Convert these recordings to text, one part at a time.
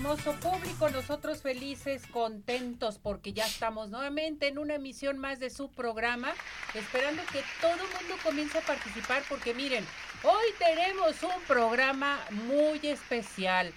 Hermoso público? Nosotros felices, contentos, porque ya estamos nuevamente en una emisión más de su programa, esperando que todo el mundo comience a participar, porque miren, hoy tenemos un programa muy especial.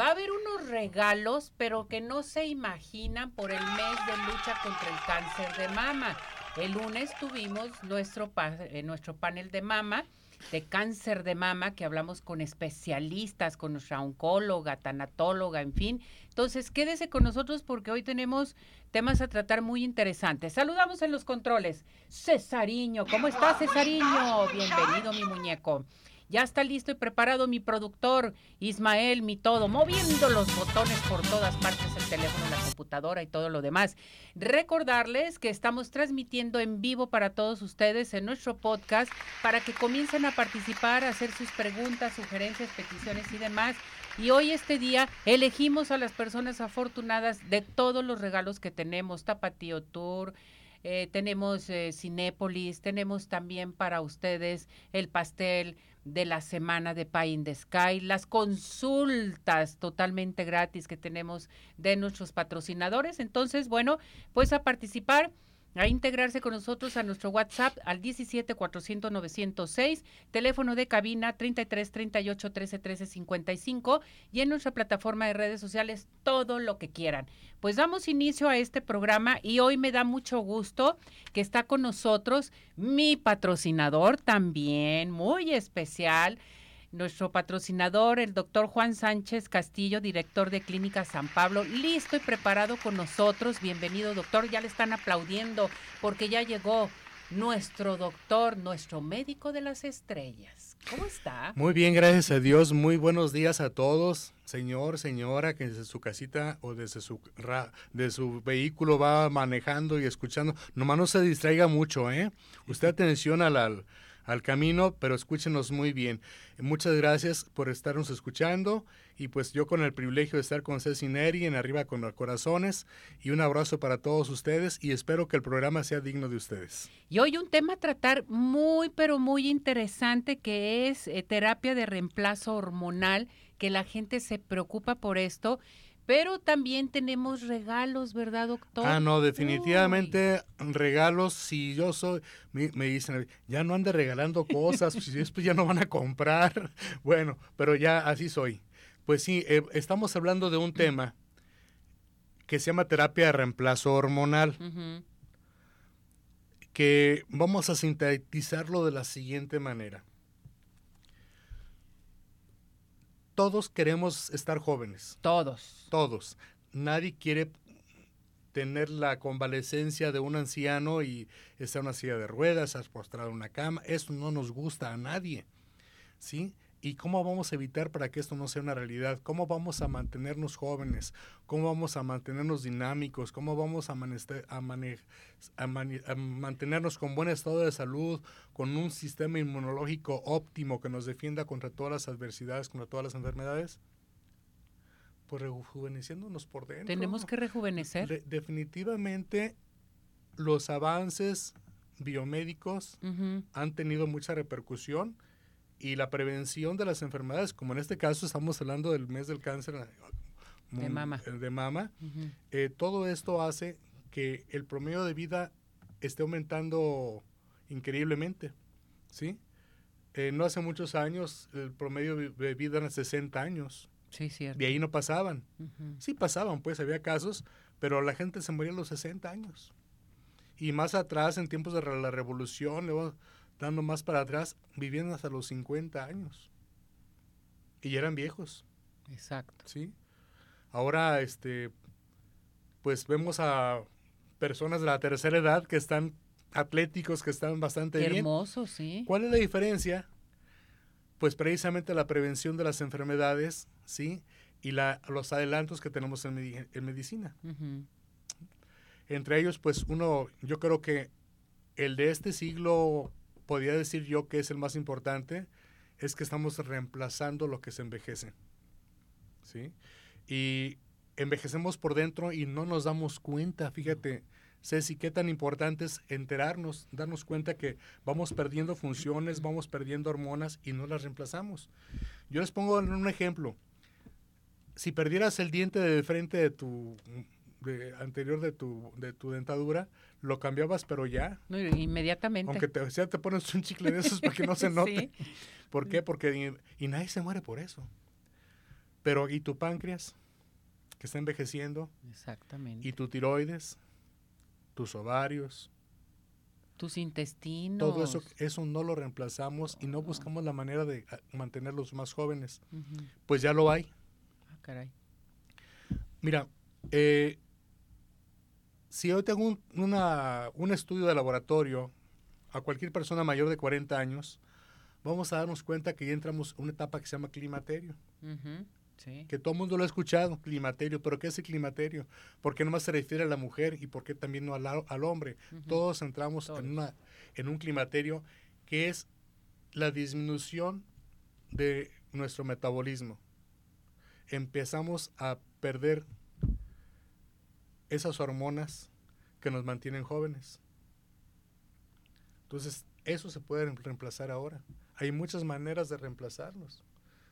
Va a haber unos regalos, pero que no se imaginan por el mes de lucha contra el cáncer de mama. El lunes tuvimos nuestro, pa- eh, nuestro panel de mama de cáncer de mama, que hablamos con especialistas, con nuestra oncóloga, tanatóloga, en fin. Entonces, quédese con nosotros porque hoy tenemos temas a tratar muy interesantes. Saludamos en los controles. Cesariño, ¿cómo estás, Cesariño? Bienvenido, mi muñeco. Ya está listo y preparado mi productor, Ismael, mi todo, moviendo los botones por todas partes, teléfono, la computadora y todo lo demás. Recordarles que estamos transmitiendo en vivo para todos ustedes en nuestro podcast para que comiencen a participar, a hacer sus preguntas, sugerencias, peticiones y demás. Y hoy este día elegimos a las personas afortunadas de todos los regalos que tenemos, Tapatío Tour, eh, tenemos eh, Cinépolis, tenemos también para ustedes el pastel de la semana de Pie in the Sky, las consultas totalmente gratis que tenemos de nuestros patrocinadores. Entonces, bueno, pues a participar a integrarse con nosotros a nuestro WhatsApp al 17 400 906, teléfono de cabina 33 38 13 13 55 y en nuestra plataforma de redes sociales todo lo que quieran. Pues damos inicio a este programa y hoy me da mucho gusto que está con nosotros mi patrocinador también, muy especial. Nuestro patrocinador, el doctor Juan Sánchez Castillo, director de Clínica San Pablo, listo y preparado con nosotros. Bienvenido, doctor. Ya le están aplaudiendo porque ya llegó nuestro doctor, nuestro médico de las estrellas. ¿Cómo está? Muy bien, gracias a Dios. Muy buenos días a todos, señor, señora, que desde su casita o desde su, de su vehículo va manejando y escuchando. Nomás no se distraiga mucho, ¿eh? Usted atención al, al, al camino, pero escúchenos muy bien. Muchas gracias por estarnos escuchando y pues yo con el privilegio de estar con Ceci Neri en Arriba con los Corazones y un abrazo para todos ustedes y espero que el programa sea digno de ustedes. Y hoy un tema a tratar muy, pero muy interesante que es eh, terapia de reemplazo hormonal, que la gente se preocupa por esto, pero también tenemos regalos, ¿verdad, doctor? Ah, no, definitivamente regalos, si yo soy, me, me dicen, ya no ande regalando cosas, pues si después ya no van a comprar. Bueno, pero ya así soy. Pues sí, eh, estamos hablando de un tema que se llama terapia de reemplazo hormonal, que vamos a sintetizarlo de la siguiente manera. Todos queremos estar jóvenes. Todos. todos. Nadie quiere tener la convalecencia de un anciano y estar en una silla de ruedas, estar postrado en una cama. Eso no nos gusta a nadie. ¿Sí? ¿Y cómo vamos a evitar para que esto no sea una realidad? ¿Cómo vamos a mantenernos jóvenes? ¿Cómo vamos a mantenernos dinámicos? ¿Cómo vamos a, a a a mantenernos con buen estado de salud, con un sistema inmunológico óptimo que nos defienda contra todas las adversidades, contra todas las enfermedades? Pues rejuveneciéndonos por dentro. Tenemos que rejuvenecer. Re- definitivamente los avances biomédicos Ujú, han tenido mucha repercusión y la prevención de las enfermedades, como en este caso estamos hablando del mes del cáncer eh, De mama. de mama, ujú. eh, todo esto hace que el promedio de vida esté aumentando increíblemente, ¿sí? Eh, no hace muchos años el promedio de vida era 60 años, Sí, cierto. de ahí no pasaban. Ujú. Sí pasaban, pues había casos, pero la gente se moría a los 60 años. Y más atrás, en tiempos de la revolución, luego dando más para atrás, vivían hasta los 50 años. Y ya eran viejos, Exacto. ¿sí? Ahora, este, pues vemos a personas de la tercera edad que están atléticos que están bastante Qué bien. hermoso, sí. ¿Cuál es la diferencia? Pues precisamente la prevención de las enfermedades, ¿sí? Y la, los adelantos que tenemos en, medi- en medicina. Entre ellos, pues uno, yo creo que el de este siglo, podría decir yo que es el más importante, es que estamos reemplazando lo que se envejece. ¿Sí? Y envejecemos por dentro y no nos damos cuenta, fíjate. Ceci, qué tan importante es enterarnos, darnos cuenta que vamos perdiendo funciones, vamos perdiendo hormonas y no las reemplazamos. Yo les pongo un ejemplo. Si perdieras el diente de frente de tu de- anterior de tu, de tu dentadura, lo cambiabas, pero ya. No, inmediatamente. Aunque te, ya te pones un chicle de esos para que no se note. Sí. ¿Por qué? Porque y, y nadie se muere por eso. Pero ¿y tu páncreas? Que está envejeciendo. Exactamente. ¿Y tu tiroides? ¿Tus ovarios? Tus intestinos. Todo eso, eso no lo reemplazamos y no buscamos la manera de ah, mantenerlos más jóvenes. Pues ya lo hay. Ah, caray. Mira, eh, si yo tengo un, una- un estudio de laboratorio a cualquier persona mayor de 40 años, vamos a darnos cuenta que ya entramos en una etapa que se llama climaterio. Sí. Que todo el mundo lo ha escuchado, climaterio. ¿Pero qué es el climaterio? ¿Por qué nomás se refiere a la mujer y por qué también no al, al hombre? Todos entramos Todos. En, una, en un climaterio que es la disminución de nuestro metabolismo. Empezamos a perder esas hormonas que nos mantienen jóvenes. Entonces, eso se puede reemplazar ahora. Hay muchas maneras de reemplazarlos.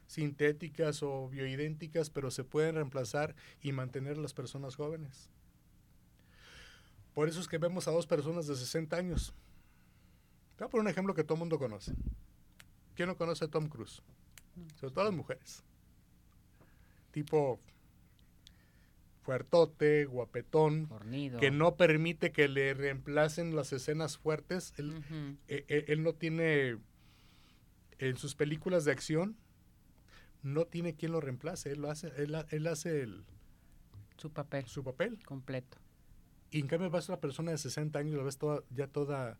Sintéticas o bioidénticas, pero se pueden reemplazar y mantener a las personas jóvenes. Por eso es que vemos a dos personas de 60 años. Te voy a poner un ejemplo que todo el mundo conoce. ¿Quién no conoce a Tom Cruise? Sobre todo las mujeres. Tipo fuertote, guapetón, Fornido. que no permite que le reemplacen las escenas fuertes. Él, eh, eh, él no tiene, en sus películas de acción, no tiene quien lo reemplace. Él, lo hace, él, ha- él hace el- Su papel su papel. completo. Y en cambio vas a una persona de 60 años y la ves toda, ya toda,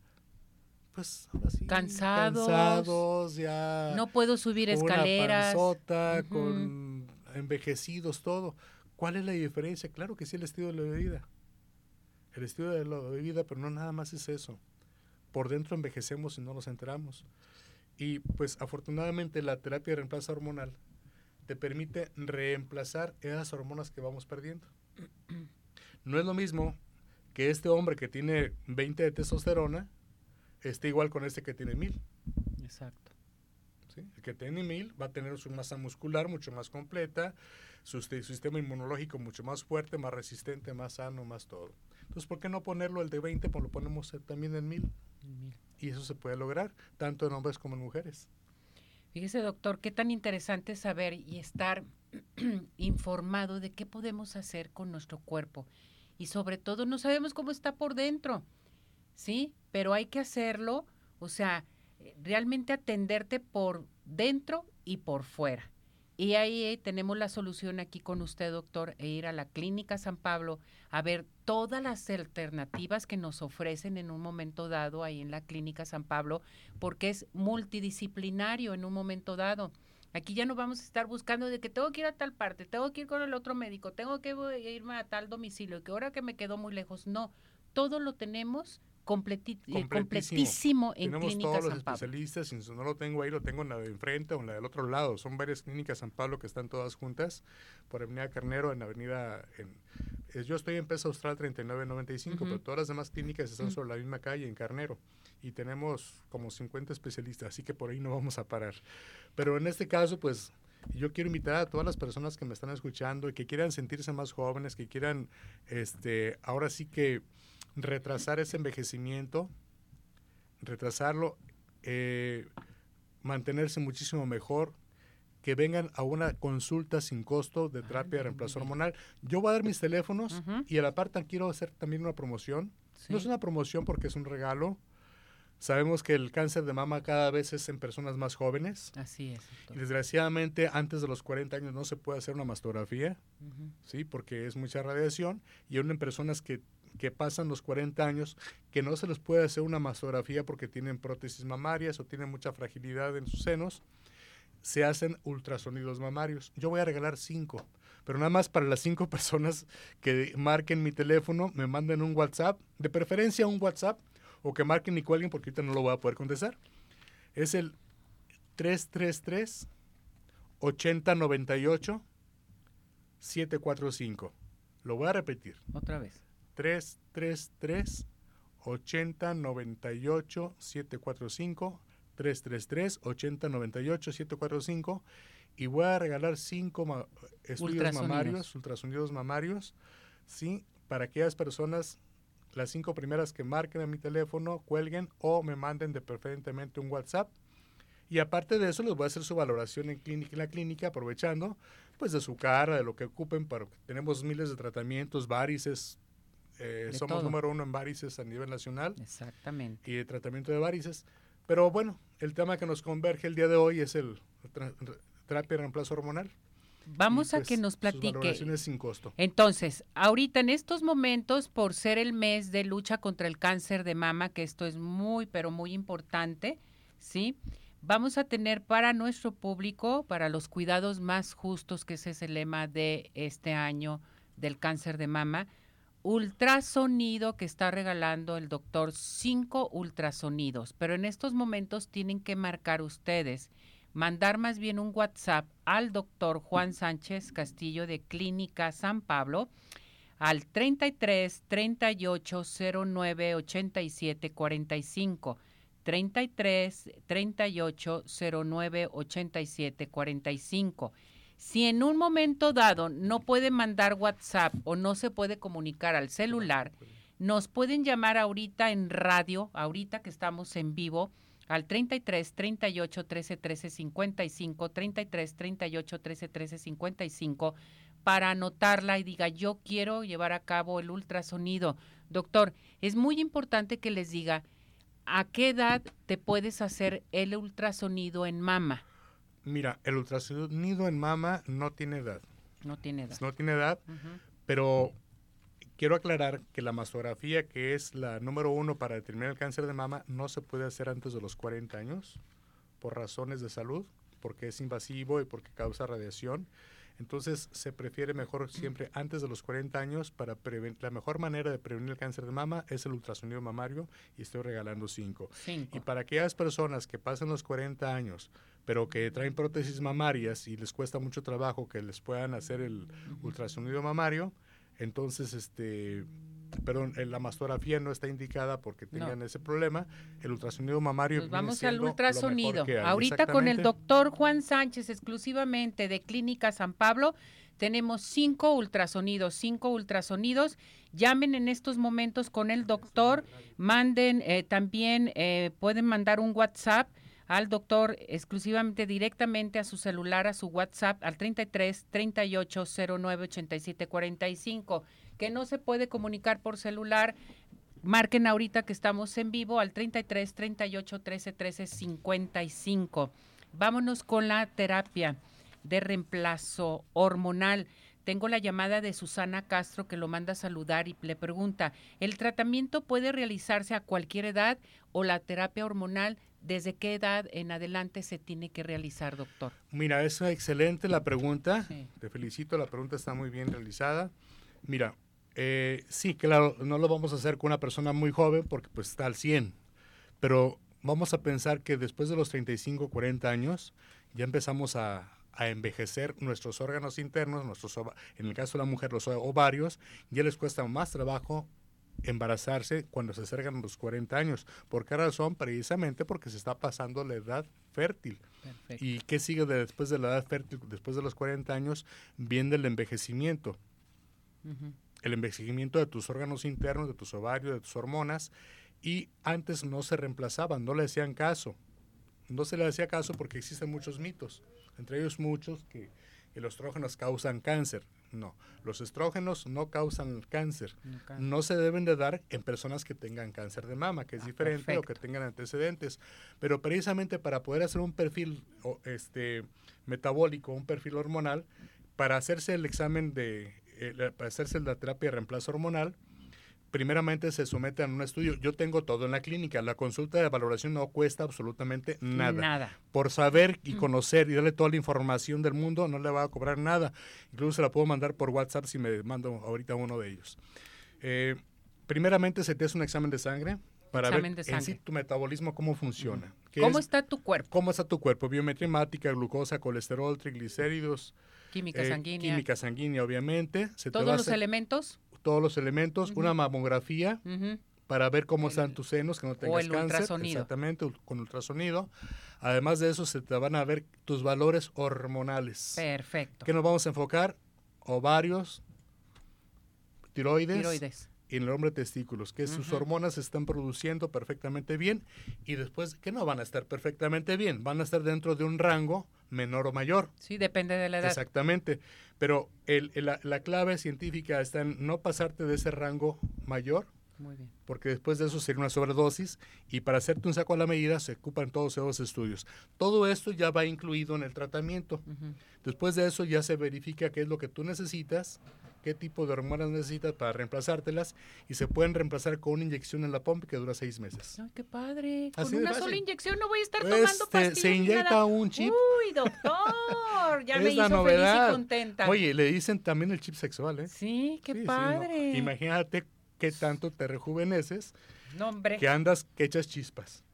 pues, ahora sí, Cansados. cansados, ya No puedo subir con una escaleras. panzota, con envejecidos, todo. ¿Cuál es la diferencia? Claro que sí, el estilo de la vida. El estilo de la vida, pero no nada más es eso. Por dentro envejecemos y no nos enteramos. Y pues afortunadamente la terapia de reemplazo hormonal te permite reemplazar esas hormonas que vamos perdiendo. No es lo mismo que este hombre que tiene 20 de testosterona esté igual con este que tiene 1000. Exacto. ¿Sí? El que tiene 1000 va a tener su masa muscular mucho más completa, su, su sistema inmunológico mucho más fuerte, más resistente, más sano, más todo. Entonces, ¿por qué no ponerlo el de 20? Pues lo ponemos eh, también en 1000. Mira. Y eso se puede lograr, tanto en hombres como en mujeres. Fíjese, doctor, qué tan interesante saber y estar informado de qué podemos hacer con nuestro cuerpo. Y sobre todo, no sabemos cómo está por dentro, ¿sí? Pero hay que hacerlo, o sea, realmente atenderte por dentro y por fuera. Y ahí eh, tenemos la solución aquí con usted, doctor, e ir a la Clínica San Pablo a ver todas las alternativas que nos ofrecen en un momento dado ahí en la Clínica San Pablo porque es multidisciplinario en un momento dado. Aquí ya no vamos a estar buscando de que tengo que ir a tal parte, tengo que ir con el otro médico, tengo que irme a tal domicilio, que ahora que me quedó muy lejos. No, todo lo tenemos completi- eh, Completísimo. completísimo en Tenemos Clínica todos los San Pablo. especialistas, si no lo tengo ahí, lo tengo en la de enfrente o en la del otro lado. Son varias clínicas San Pablo que están todas juntas, por Avenida Carnero, en Avenida... En, yo estoy en Pesa Austral 3995, Ujú. pero todas las demás clínicas están Ujú. sobre la misma calle, en Carnero. Y tenemos como 50 especialistas, así que por ahí no vamos a parar. Pero en este caso, pues yo quiero invitar a todas las personas que me están escuchando y que quieran sentirse más jóvenes, que quieran, este, ahora sí que retrasar ese envejecimiento, retrasarlo, eh, mantenerse muchísimo mejor, que vengan a una consulta sin costo de terapia de reemplazo hormonal. Yo voy a dar mis teléfonos y a la par tan- quiero hacer también una promoción. Sí. No es una promoción porque es un regalo. Sabemos que el cáncer de mama cada vez es en personas más jóvenes. Así es. Y desgraciadamente antes de los 40 años no se puede hacer una mastografía. ¿sí? Porque es mucha radiación y aún en personas que que pasan los 40 años, que no se les puede hacer una mastografía porque tienen prótesis mamarias o tienen mucha fragilidad en sus senos, se hacen ultrasonidos mamarios. Yo voy a regalar cinco, pero nada más para las cinco personas que marquen mi teléfono, me manden un WhatsApp, de preferencia un WhatsApp, o que marquen y cuelguen porque ahorita no lo voy a poder contestar. Es el 333 8098 745. Lo voy a repetir. Otra vez. 333 8098 745 333 8098 745 y voy a regalar cinco estudios mamarios, ultrasonidos mamarios, ¿sí? Para aquellas personas, las cinco primeras que marquen a mi teléfono, cuelguen o me manden de preferentemente un WhatsApp. Y aparte de eso, les voy a hacer su valoración en, clínica, en la clínica, aprovechando pues de su cara, de lo que ocupen, para tenemos miles de tratamientos, varices, eh, somos número uno en varices a nivel nacional. Exactamente. Y de tratamiento de varices. Pero bueno, el tema que nos converge el día de hoy es el terapia de reemplazo hormonal. Vamos a pues, que nos platique. sin costo. Entonces, ahorita en estos momentos, por ser el mes de lucha contra el cáncer de mama, que esto es muy, pero muy importante, ¿sí? Vamos a tener para nuestro público, para los cuidados más justos, que ese es el lema de este año del cáncer de mama, ultrasonido que está regalando el doctor, cinco ultrasonidos, pero en estos momentos tienen que marcar ustedes, mandar más bien un WhatsApp al doctor Juan Sánchez Castillo de Clínica San Pablo al 33 38 09 87 45. 33 38 09 87 45 si en un momento dado no puede mandar WhatsApp o no se puede comunicar al celular, nos pueden llamar ahorita en radio, ahorita que estamos en vivo, al 33 38 13 13 55, 33 38 13 13 55, para anotarla y diga, yo quiero llevar a cabo el ultrasonido. Doctor, es muy importante que les diga, ¿a qué edad te puedes hacer el ultrasonido en mama? Mira, el ultrasonido en mama no tiene edad. No tiene edad. No tiene edad, pero quiero aclarar que la mastografía, que es la número uno para determinar el cáncer de mama, no se puede hacer antes de los 40 años por razones de salud, porque es invasivo y porque causa radiación. Entonces se prefiere mejor siempre antes de los 40 años para prevenir. La mejor manera de prevenir el cáncer de mama es el ultrasonido mamario y estoy regalando cinco. Y para aquellas personas que pasan los 40 años, pero que traen prótesis mamarias y les cuesta mucho trabajo que les puedan hacer el ultrasonido mamario, entonces este perdón, la mastografía no está indicada porque tengan ese problema. El ultrasonido mamario. Vamos al ultrasonido. Ahorita con el doctor Juan Sánchez, exclusivamente de Clínica San Pablo, tenemos cinco ultrasonidos, cinco ultrasonidos. Llamen en estos momentos con el doctor, manden eh, también, eh, pueden mandar un WhatsApp al doctor exclusivamente directamente a su celular, a su WhatsApp, al 33 38 09 87 45 que no se puede comunicar por celular, marquen ahorita que estamos en vivo al 33 38 13 13 55. Vámonos con la terapia de reemplazo hormonal. Tengo la llamada de Susana Castro que lo manda a saludar y le pregunta, ¿el tratamiento puede realizarse a cualquier edad o la terapia hormonal desde qué edad en adelante se tiene que realizar, doctor? Mira, es excelente la pregunta. Te felicito, la pregunta está muy bien realizada. Mira, eh, sí, claro, no lo vamos a hacer con una persona muy joven porque pues está al 100, pero vamos a pensar que después de los 35, 40 años ya empezamos a, envejecer nuestros órganos internos, nuestros en el caso de la mujer los ovarios, ya les cuesta más trabajo embarazarse cuando se acercan los 40 años. ¿Por qué razón? Precisamente porque se está pasando la edad fértil. ¿Y qué sigue después de la edad fértil? Después de los 40 años viene el envejecimiento el envejecimiento de tus órganos internos, de tus ovarios, de tus hormonas, y antes no se reemplazaban, no le hacían caso. No se le hacía caso porque existen muchos mitos, entre ellos muchos que, los estrógenos causan cáncer. No, los estrógenos no causan cáncer. No, se deben de dar en personas que tengan cáncer de mama, que es ah, diferente o que tengan antecedentes. Pero precisamente para poder hacer un perfil este, metabólico, un perfil hormonal, para hacerse el examen de eh, para hacerse la terapia de reemplazo hormonal, primeramente se someten a un estudio. Yo tengo todo en la clínica. La consulta de valoración no cuesta absolutamente nada. Nada. Por saber y conocer y darle toda la información del mundo, no le va a cobrar nada. Incluso se la puedo mandar por WhatsApp si me mando ahorita uno de ellos. Eh, primeramente se te hace un examen de sangre para Examen ver de en sí tu metabolismo cómo funciona. ¿Qué ¿Cómo es- está tu cuerpo? ¿Cómo está tu cuerpo? Biometría hemática, glucosa, colesterol, triglicéridos, Química eh, sanguínea. química sanguínea, obviamente. Se Todos los elementos. Todos los elementos, una mamografía para ver cómo están tus senos, que no tengas el cáncer. ultrasonido. Exactamente, con ultrasonido. Además de eso, se te van a ver tus valores hormonales. Perfecto. ¿Qué nos vamos a enfocar? Ovarios, tiroides, Tiroides. y en el hombre testículos, que sus hormonas se están produciendo perfectamente bien y después que no van a estar perfectamente bien, van a estar dentro de un rango menor o mayor. Sí, depende de la edad. Exactamente. Pero el- el- la, la clave científica está en no pasarte de ese rango mayor, Muy bien. porque después de eso sería una sobredosis y para hacerte un saco a la medida se ocupan todos esos estudios. Todo esto ya va incluido en el tratamiento. Después de eso ya se verifica qué es lo que tú necesitas, qué tipo de hormonas necesitas para reemplazártelas y se pueden reemplazar con una inyección en la pompa que dura seis meses. Ay, qué padre. Con Así una fácil. sola inyección no voy a estar Pues, tomando te- pastillas. se inyecta nada. un chip. Uy, doctor. Ya me Es la hizo novedad. feliz y contenta. Oye, le dicen también el chip sexual, ¿eh? Sí, qué Sí, sí, no. padre. Imagínate qué tanto te rejuveneces No, hombre. que andas que echas chispas.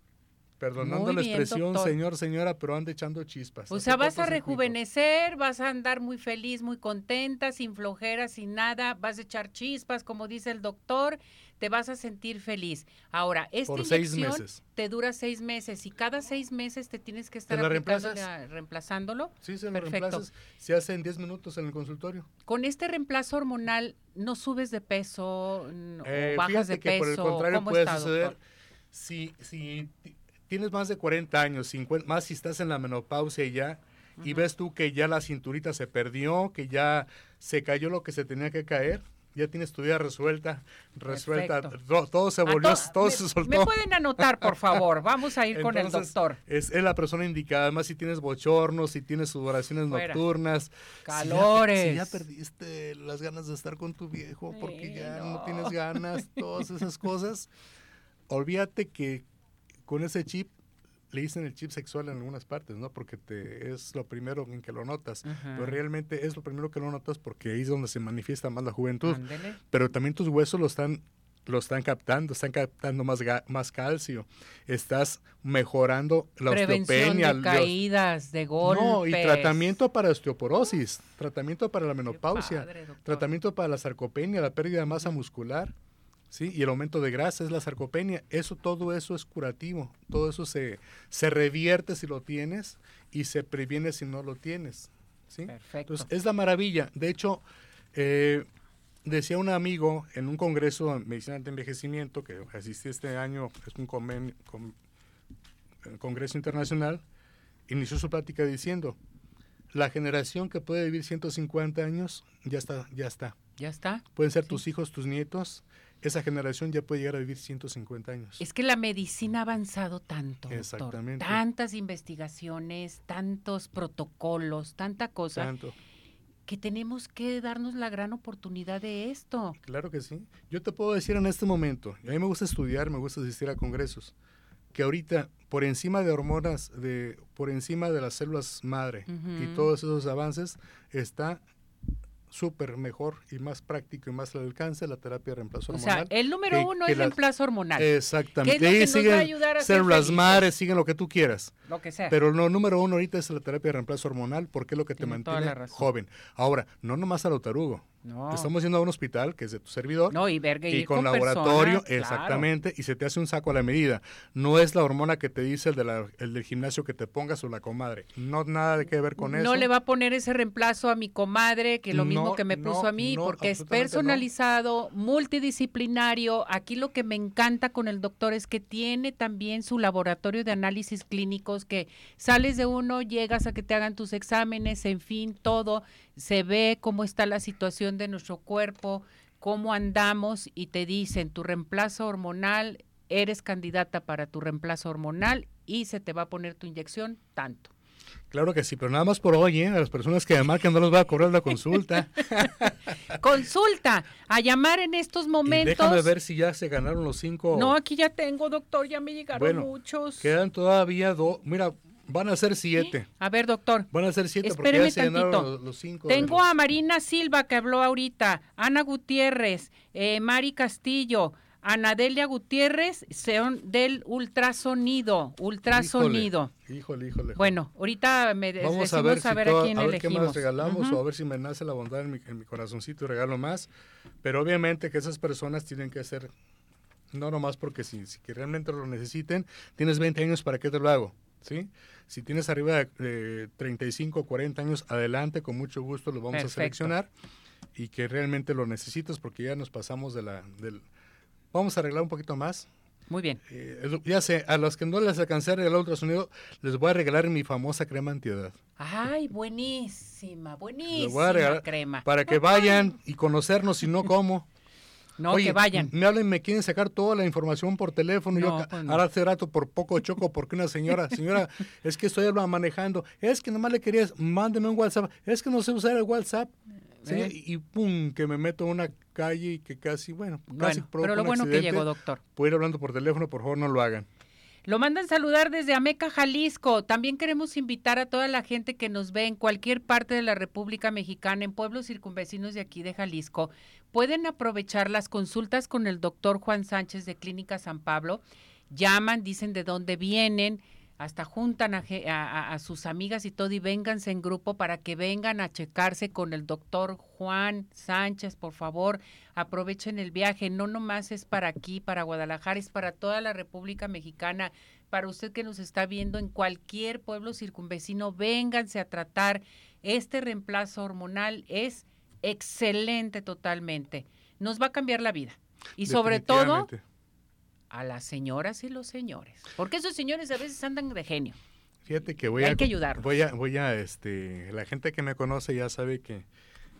Perdonando la expresión, doctor. señor, señora, pero anda echando chispas. O sea, vas a rejuvenecer, vas a andar muy feliz, muy contenta, sin flojera, sin nada, vas a echar chispas, como dice el doctor, te vas a sentir feliz. Ahora, esta Por seis inyección meses. te dura seis meses y cada seis meses te tienes que estar reemplazas? reemplazándolo. Sí, se lo reemplazas. Se hace en 10 minutos en el consultorio. Con este reemplazo hormonal, ¿no subes de peso n- Eh, o bajas de que peso? por el contrario ¿Cómo puede está, suceder. doctor? Si, si tienes más de 40 años, 50, más si estás en la menopausia y ya, y ves tú que ya la cinturita se perdió, que ya se cayó lo que se tenía que caer, ya tienes tu vida resuelta, resuelta, todo se volvió, to- todo me, se soltó. ¿Me pueden anotar, por favor? Vamos a ir con el doctor. Es, es la persona indicada, además si tienes bochornos, si tienes sudoraciones Fuera. nocturnas. si ya- Calores. Si ya, perdiste las ganas de estar con tu viejo porque Sí, ya no. no. tienes ganas, todas esas cosas. Olvídate que con ese chip le dicen el chip sexual en algunas partes, ¿no? Porque te, es lo primero en que lo notas. Ajá. Pero realmente es lo primero que lo notas porque ahí es donde se manifiesta más la juventud. Pero también tus huesos lo están lo están captando, están captando más, ga- más calcio, estás mejorando la Prevención osteopenia, de los- caídas, de golpes. no, y tratamiento para osteoporosis, tratamiento para la menopausia, padre, tratamiento para la sarcopenia, la pérdida de masa muscular, ¿sí? Y el aumento de grasa es la sarcopenia. Eso, todo eso es curativo. Todo eso se, se revierte si lo tienes y se previene si no lo tienes, ¿sí? Perfecto. Entonces, es la maravilla. De hecho, eh, decía un amigo en un congreso de medicina de envejecimiento que asistí este año, es un con- eh, congreso internacional, inició su plática diciendo, la generación que puede vivir 150 años ya está, ya está. ¿Ya está? Pueden ser Sí. tus hijos, tus nietos, esa generación ya puede llegar a vivir 150 años. Es que la medicina ha avanzado tanto, doctor. Exactamente. Tantas investigaciones, tantos protocolos, tanta cosa, Tanto. que tenemos que darnos la gran oportunidad de esto. Claro que sí. Yo te puedo decir en este momento, y a mí me gusta estudiar, me gusta asistir a congresos, que ahorita por encima de hormonas, de, por encima de las células madre y todos esos avances, está súper mejor y más práctico y más al alcance la terapia de reemplazo O sea, hormonal. el número que- uno que es la- reemplazo hormonal, Exactamente. ¿Qué es lo que nos va a ayudar a ser células felices? madres, siguen lo que tú quieras. lo que sea. Pero lo número uno ahorita es la terapia de reemplazo hormonal porque es lo que te Tiene mantiene joven. Ahora, no nomás al otarugo. No, Estamos yendo a un hospital que es de tu servidor no, y verga, y ir con laboratorio, personas, claro. exactamente, y se te hace un saco a la medida. No es la hormona que te dice el, de la- el del gimnasio que te pongas o la comadre. No nada de que ver con eso. No le va a poner ese reemplazo a mi comadre, que lo mismo que me puso a mí, porque es personalizado, multidisciplinario. Aquí lo que me encanta con el doctor es que tiene también su laboratorio de análisis clínicos, que sales de uno, llegas a que te hagan tus exámenes, en fin, todo, se ve cómo está la situación de nuestro cuerpo, cómo andamos y te dicen tu reemplazo hormonal, eres candidata para tu reemplazo hormonal y se te va a poner tu inyección tanto. Claro que sí, pero nada más por hoy, ¿eh? A las personas que me marcan no les va a cobrar la consulta. consulta, a llamar en estos momentos. Y déjame ver si ya se ganaron los cinco. No, aquí ya tengo, doctor, ya me llegaron bueno, muchos. Quedan todavía dos. Mira, van a ser siete. A ver, doctor. Van a ser siete porque ya se ganaron los, los cinco. Tengo a Marina Silva que habló ahorita, Ana Gutiérrez, eh, Mari Castillo. Anadelia Gutiérrez, son del ultrasonido, ultrasonido. Híjole, híjole. Bueno, ahorita me Vamos a ver, a ver a quién a ver qué más regalamos o a ver si me nace la bondad en mi, en mi, corazoncito y regalo más. Pero obviamente que esas personas tienen que ser, no nomás porque si, si realmente lo necesiten, tienes 20 años, ¿para qué te lo hago? ¿Sí? Si tienes arriba de eh, 35 o 40 años, adelante, con mucho gusto lo vamos Perfecto. a seleccionar y que realmente lo necesitas porque ya nos pasamos de la, del Vamos a arreglar un poquito más. Muy bien. Eh, ya sé, a los que no les alcancé a regalar ultrasonido, les voy a regalar mi famosa crema antiedad. Ay, buenísima, buenísima regalar crema. Para que vayan y conocernos y no cómo. No, que vayan. Me hablan y me quieren sacar toda la información por teléfono. No, yo pues no. ahora hace rato por poco choco porque una señora, señora, es que estoy manejando. Es que nomás le querías, mándeme un WhatsApp. Es que no sé usar el WhatsApp. ¿Eh? Y, y pum, que me meto a una calle y que casi, bueno, casi bueno, pero lo bueno que llegó, doctor. Puedo ir hablando por teléfono, por favor no lo hagan. Lo mandan saludar desde Ameca, Jalisco. También queremos invitar a toda la gente que nos ve en cualquier parte de la República Mexicana, en pueblos circunvecinos de aquí de Jalisco. Pueden aprovechar las consultas con el doctor Juan Sánchez de Clínica San Pablo. Llaman, dicen de dónde vienen, hasta juntan a, a, a, sus amigas y todo y vénganse en grupo para que vengan a checarse con el doctor Juan Sánchez, por favor, aprovechen el viaje, no nomás es para aquí, para Guadalajara, es para toda la República Mexicana, para usted que nos está viendo en cualquier pueblo circunvecino, vénganse a tratar, este reemplazo hormonal es excelente totalmente, nos va a cambiar la vida y sobre todo a las señoras y los señores. Porque esos señores a veces andan de genio. Fíjate que voy hay a que ayudarlos. Voy a voy a este la gente que me conoce ya sabe que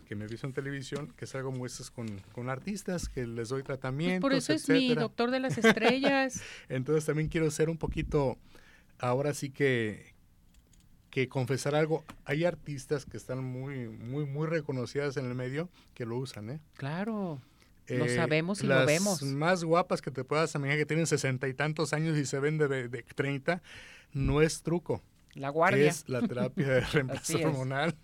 que me visto en televisión, que salgo muestras con, con artistas, que les doy tratamientos, pues por eso etcétera. es mi doctor de las estrellas. Entonces también quiero ser un poquito, ahora sí que, que confesar algo. Hay artistas que están muy, muy, muy reconocidas en el medio que lo usan, ¿eh? Claro. Lo sabemos y las lo vemos. más guapas que te puedas imaginar que tienen sesenta y tantos años y se ven de, de 30, no es truco. La guardia. Es la terapia de reemplazo hormonal.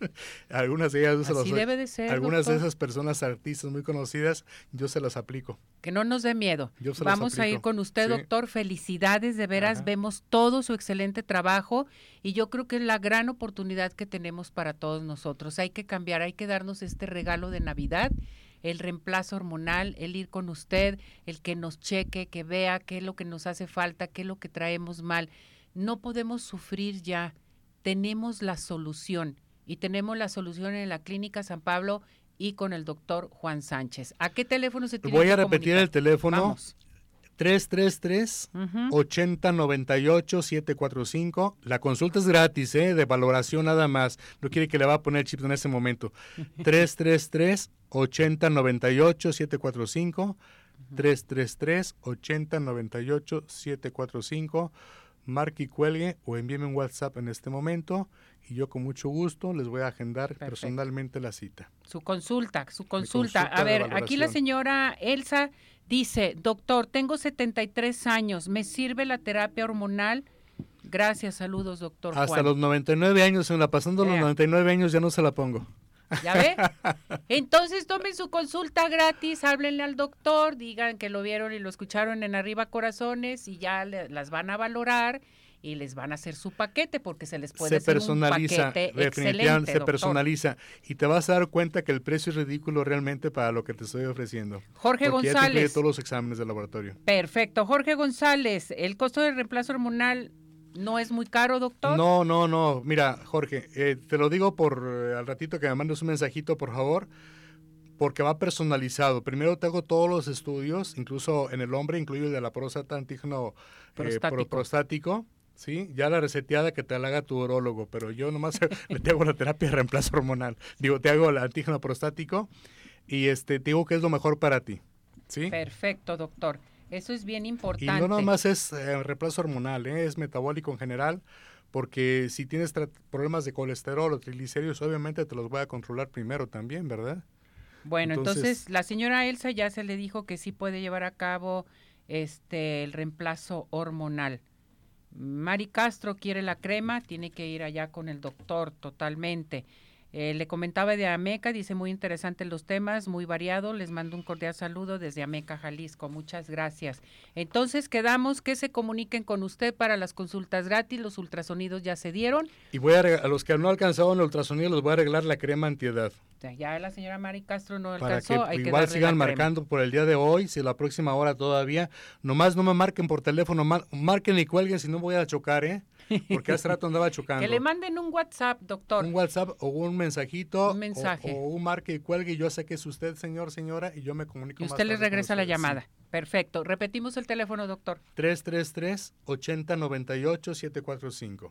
Algunas de ellas Así los, debe de ser, algunas doctor. de esas personas artistas muy conocidas, yo se las aplico. Que no nos dé miedo. Yo se Vamos a ir con usted, Sí. doctor. Felicidades, de veras. Ajá. Vemos todo su excelente trabajo y yo creo que es la gran oportunidad que tenemos para todos nosotros. Hay que cambiar, hay que darnos este regalo de Navidad, el reemplazo hormonal, el ir con usted, el que nos cheque, que vea qué es lo que nos hace falta, qué es lo que traemos mal. No podemos sufrir ya. Tenemos la solución y tenemos la solución en la Clínica San Pablo y con el doctor Juan Sánchez. ¿A qué teléfono se tiene Voy a repetir comunicar? el teléfono. Vamos. 333 Ujú. 8098 745. La consulta es gratis, ¿eh? de valoración nada más. No quiere que le va a poner chip en ese momento. 333 8098 745. 333 8098 745. Marque y cuelgue o envíeme un WhatsApp en este momento y yo con mucho gusto les voy a agendar Perfecto. personalmente la cita. Su consulta, su consulta. consulta A ver, aquí la señora Elsa dice, doctor, tengo 73 años, ¿me sirve la terapia hormonal? Gracias, saludos, doctor Hasta Juan. los 99 años, en la pasando los Vea. 99 años ya no se la pongo. ¿Ya ve? Entonces tomen su consulta gratis, háblenle al doctor, digan que lo vieron y lo escucharon en Arriba Corazones y ya le- las van a valorar y les van a hacer su paquete porque se les puede se hacer personaliza, un paquete excelente, se doctor. personaliza y te vas a dar cuenta que el precio es ridículo realmente para lo que te estoy ofreciendo. Jorge porque ya te González. todos los exámenes de laboratorio. Perfecto. Jorge González, ¿el costo del reemplazo hormonal no es muy caro, doctor? No, no, no. Mira, Jorge, eh, te lo digo por eh, al ratito que me mandes un mensajito, por favor, porque va personalizado. Primero te hago todos los estudios, incluso en el hombre, incluido el de la próstata, antígeno eh, pro- Prostático. prostático. Sí, ya la reseteada que te la haga tu urólogo, pero yo nomás le te hago la terapia de reemplazo hormonal. Digo, te hago el antígeno prostático y este te digo que es lo mejor para ti. ¿Sí? Perfecto, doctor. Eso es bien Y importante. no nomás es eh, reemplazo hormonal, ¿eh? es metabólico en general, porque si tienes problemas de colesterol o triglicéridos, obviamente te los voy a controlar primero también, ¿verdad? Bueno, entonces, la señora Elsa ya se le dijo que sí puede llevar a cabo este el reemplazo hormonal. Mari Castro quiere la crema, tiene que ir allá con el doctor totalmente. Eh, le comentaba de Ameca, dice muy interesante los temas, muy variado. Les mando un cordial saludo desde Ameca, Jalisco. Muchas gracias. Entonces quedamos que se comuniquen con usted para las consultas gratis. Los ultrasonidos ya se dieron. Y voy a, a los que no alcanzaron el ultrasonido, les voy a arreglar la crema antiedad. Ya la señora Mari Castro no alcanzó. Para que igual sigan marcando por el día de hoy, si la próxima hora todavía. Nomás no me marquen por teléfono, marquen y cuelguen, si no voy a chocar, ¿eh? Porque hace rato andaba chocando. Que le manden un WhatsApp, doctor. Un WhatsApp o un mensajito. Un mensaje. O, un marque y cuelgue. Y yo sé que es usted, señor, señora, y yo me comunico. Y usted le regresa la llamada. Perfecto. Repetimos el teléfono, doctor. 333-8098-745.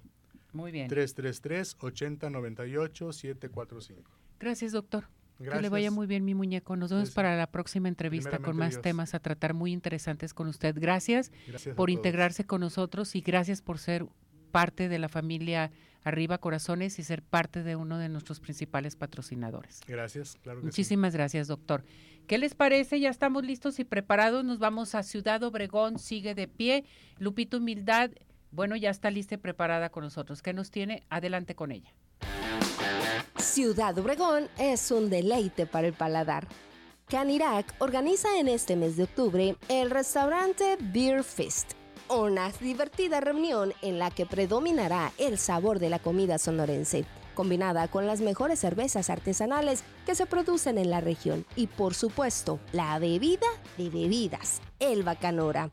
Muy bien. 333-8098-745. Gracias, doctor. Que le vaya muy bien mi muñeco. Nos vemos para la próxima entrevista con más temas a tratar muy interesantes con usted. Gracias, por integrarse con nosotros y gracias por ser parte de la familia Arriba Corazones y ser parte de uno de nuestros principales patrocinadores. Gracias, claro Muchísimas gracias, doctor. ¿Qué les parece? Ya estamos listos y preparados. Nos vamos a Ciudad Obregón, sigue de pie. Lupito Humildad, bueno, ya está lista y preparada con nosotros. ¿Qué nos tiene? Adelante con ella. Ciudad Obregón es un deleite para el paladar. Canirac organiza en este mes de octubre el restaurante Beer Fest, una divertida reunión en la que predominará el sabor de la comida sonorense, combinada con las mejores cervezas artesanales que se producen en la región y por supuesto la bebida de bebidas, el bacanora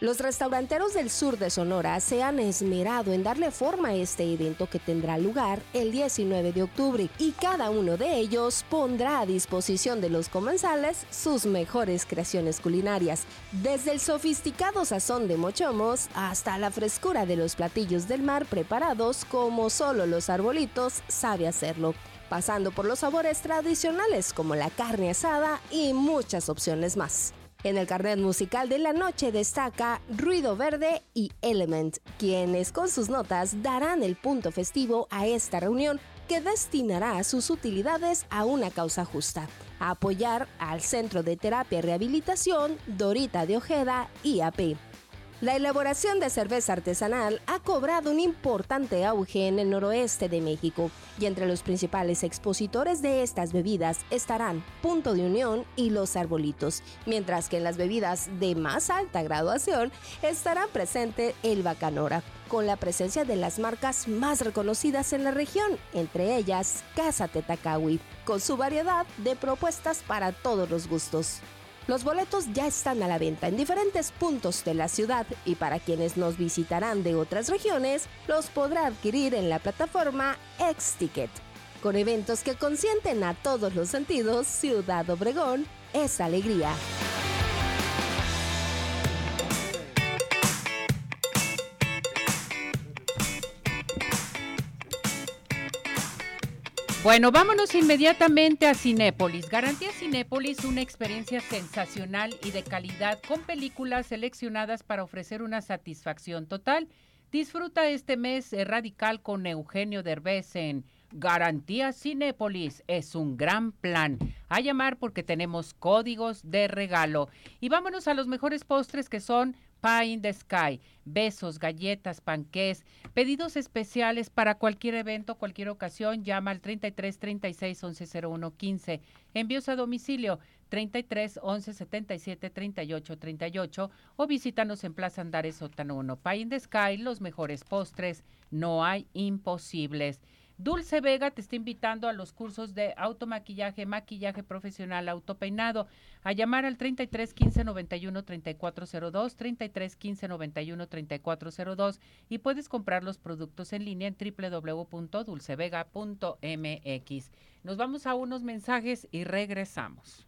los restauranteros del sur de Sonora se han esmerado en darle forma a este evento que tendrá lugar el 19 de octubre y cada uno de ellos pondrá a disposición de los comensales sus mejores creaciones culinarias, desde el sofisticado sazón de mochomos hasta la frescura de los platillos del mar preparados como solo los arbolitos sabe hacerlo pasando por los sabores tradicionales como la carne asada y muchas opciones más. En el carnet musical de la noche destaca Ruido Verde y Element, quienes con sus notas darán el punto festivo a esta reunión que destinará sus utilidades a una causa justa, apoyar al Centro de Terapia y Rehabilitación Dorita de Ojeda, IAP. La elaboración de cerveza artesanal ha cobrado un importante auge en el noroeste de México y entre los principales expositores de estas bebidas estarán Punto de Unión y Los Arbolitos, mientras que en las bebidas de más alta graduación estará presente el Bacanora, con la presencia de las marcas más reconocidas en la región, entre ellas Casa Tetacawi, con su variedad de propuestas para todos los gustos. Los boletos ya están a la venta en diferentes puntos de la ciudad y para quienes nos visitarán de otras regiones, los podrá adquirir en la plataforma X-Ticket. Con eventos que consienten a todos los sentidos, Ciudad Obregón es alegría. Bueno, vámonos inmediatamente a Cinépolis. Garantía Cinépolis una experiencia sensacional y de calidad con películas seleccionadas para ofrecer una satisfacción total. Disfruta este mes radical con Eugenio Derbez en Garantía Cinépolis. Es un gran plan. A llamar porque tenemos códigos de regalo. Y vámonos a los mejores postres que son Pie in the Sky, besos, galletas, panqués, pedidos especiales para cualquier evento, cualquier ocasión, llama al 33 36 11 01 15. Envíos a domicilio 33 11 77 38 38 o visítanos en Plaza Andares Sótano 1. Pie in the Sky, los mejores postres, no hay imposibles. Dulce Vega te está invitando a los cursos de automaquillaje, maquillaje profesional, autopeinado, a llamar al 33 15 91 3402, 33 15 91 3402 y puedes comprar los productos en línea en www.dulcevega.mx. Nos vamos a unos mensajes y regresamos.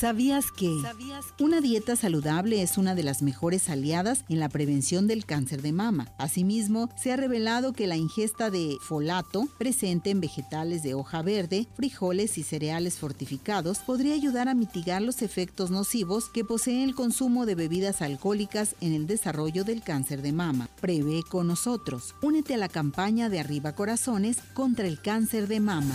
¿Sabías que una dieta saludable es una de las mejores aliadas en la prevención del cáncer de mama? Asimismo, se ha revelado que la ingesta de folato presente en vegetales de hoja verde, frijoles y cereales fortificados podría ayudar a mitigar los efectos nocivos que posee el consumo de bebidas alcohólicas en el desarrollo del cáncer de mama. Prevé con nosotros. Únete a la campaña de Arriba Corazones contra el cáncer de mama.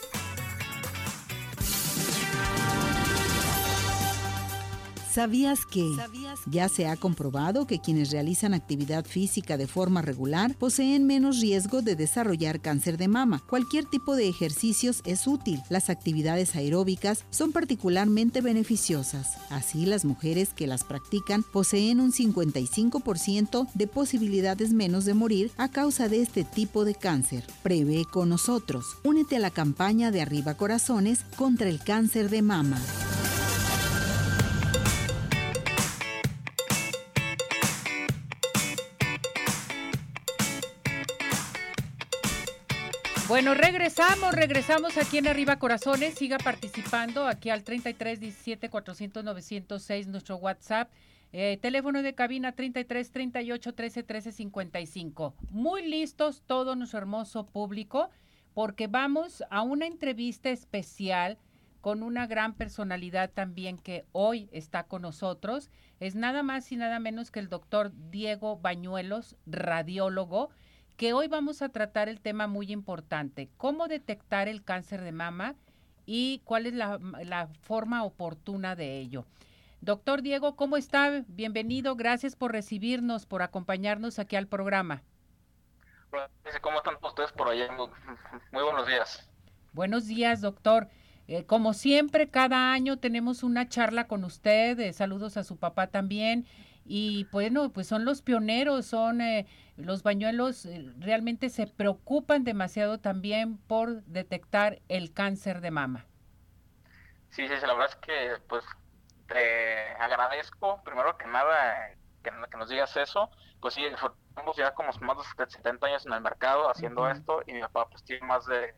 ¿Sabías que ya se ha comprobado que quienes realizan actividad física de forma regular poseen menos riesgo de desarrollar cáncer de mama? Cualquier tipo de ejercicios es útil. Las actividades aeróbicas son particularmente beneficiosas. Así, las mujeres que las practican poseen un 55% de posibilidades menos de morir a causa de este tipo de cáncer. Prevé con nosotros. Únete a la campaña de Arriba Corazones contra el cáncer de mama. Bueno, regresamos, regresamos aquí en Arriba Corazones. Siga participando aquí al 33 17 400 906, nuestro WhatsApp. Eh, teléfono de cabina 33 38 13 13 55. Muy listos todo nuestro hermoso público porque vamos a una entrevista especial con una gran personalidad también que hoy está con nosotros. Es nada más y nada menos que el doctor Diego Bañuelos, radiólogo que hoy vamos a tratar el tema muy importante, cómo detectar el cáncer de mama y cuál es la, forma oportuna de ello. Doctor Diego, ¿cómo está? Bienvenido, gracias por recibirnos, por acompañarnos aquí al programa. ¿Cómo están ustedes por allá? Muy buenos días. Buenos días, doctor. Eh, como siempre, cada año tenemos una charla con usted. Eh, saludos a su papá también y bueno, pues son los pioneros, son eh, los bañuelos, eh, realmente se preocupan demasiado también por detectar el cáncer de mama. Sí, sí, la verdad es que pues te agradezco, primero que nada, que, nos digas eso, pues sí, estamos ya como más de 70 años en el mercado haciendo esto y mi papá pues tiene más de